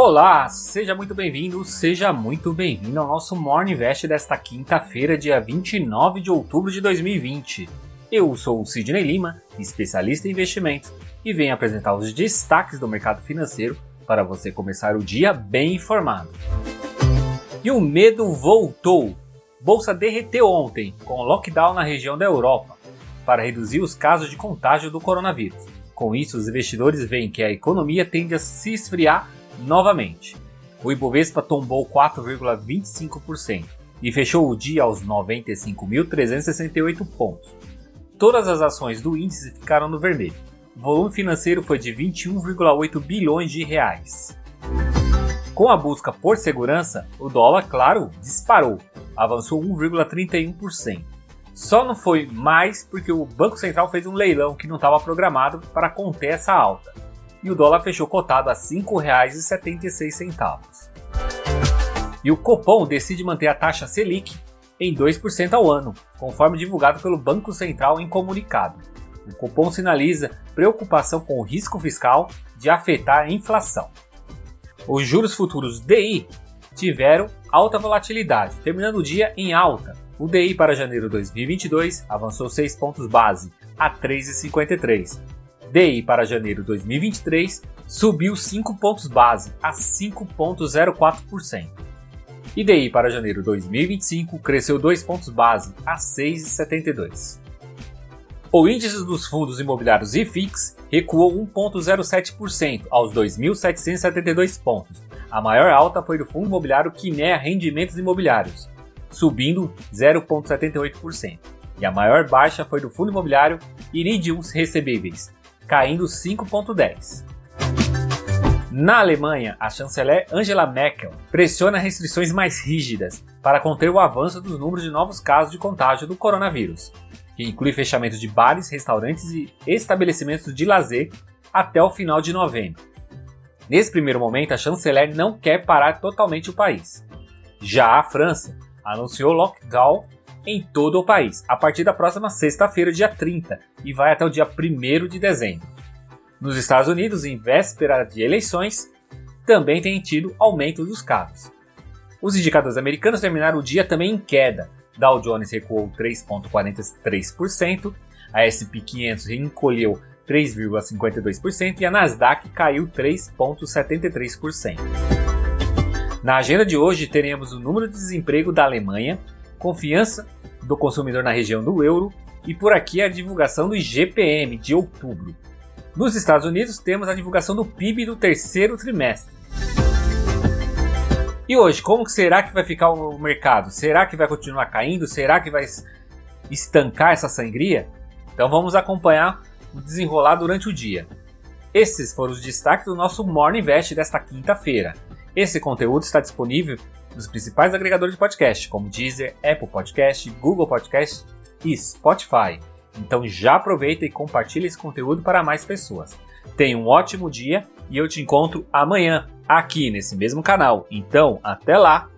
Olá, seja muito bem-vindo, seja muito bem-vindo ao nosso Morning Invest desta quinta-feira, dia 29 de outubro de 2020. Eu sou o Sidney Lima, especialista em investimentos, e venho apresentar os destaques do mercado financeiro para você começar o dia bem informado. E o medo voltou. Bolsa derreteu ontem, com lockdown na região da Europa, para reduzir os casos de contágio do coronavírus. Com isso, os investidores veem que a economia tende a se esfriar novamente. O Ibovespa tombou 4,25% e fechou o dia aos 95.368 pontos. Todas as ações do índice ficaram no vermelho. O volume financeiro foi de 21,8 bilhões de reais. Com a busca por segurança, o dólar, claro, disparou, avançou 1,31%. Só não foi mais porque o Banco Central fez um leilão que não estava programado para conter essa alta. E o dólar fechou cotado a R$ 5,76. E o Copom decide manter a taxa Selic em 2% ao ano, conforme divulgado pelo Banco Central em comunicado. O Copom sinaliza preocupação com o risco fiscal de afetar a inflação. Os juros futuros DI tiveram alta volatilidade, terminando o dia em alta. O DI para janeiro 2022 avançou 6 pontos base a 3,53. DI para janeiro 2023 subiu 5 pontos base a 5,04%. E DI para janeiro 2025 cresceu 2 pontos base a 6,72. O índice dos fundos imobiliários IFIX recuou 1,07% aos 2.772 pontos. A maior alta foi do fundo imobiliário Kinea Rendimentos Imobiliários, subindo 0,78%. E a maior baixa foi do fundo imobiliário Iridium Recebíveis, caindo 5,10%. Na Alemanha, a chanceler Angela Merkel pressiona restrições mais rígidas para conter o avanço dos números de novos casos de contágio do coronavírus que inclui fechamento de bares, restaurantes e estabelecimentos de lazer até o final de novembro. Nesse primeiro momento, a chanceler não quer parar totalmente o país. Já a França anunciou lockdown em todo o país a partir da próxima sexta-feira, dia 30, e vai até o dia 1 de dezembro. Nos Estados Unidos, em véspera de eleições, também tem tido aumento dos casos. Os indicadores americanos terminaram o dia também em queda, Dow Jones recuou 3,43%, a S&P 500 encolheu 3,52% e a Nasdaq caiu 3,73%. Na agenda de hoje teremos o número de desemprego da Alemanha, confiança do consumidor na região do euro e por aqui a divulgação do IGPM de outubro. Nos Estados Unidos temos a divulgação do PIB do terceiro trimestre. E hoje, como será que vai ficar o mercado? Será que vai continuar caindo? Será que vai estancar essa sangria? Então vamos acompanhar o desenrolar durante o dia. Esses foram os destaques do nosso Morning Invest desta quinta-feira. Esse conteúdo está disponível nos principais agregadores de podcast, como Deezer, Apple Podcast, Google Podcast e Spotify. Então já aproveita e compartilha esse conteúdo para mais pessoas. Tenha um ótimo dia e eu te encontro amanhã aqui nesse mesmo canal. Então, até lá!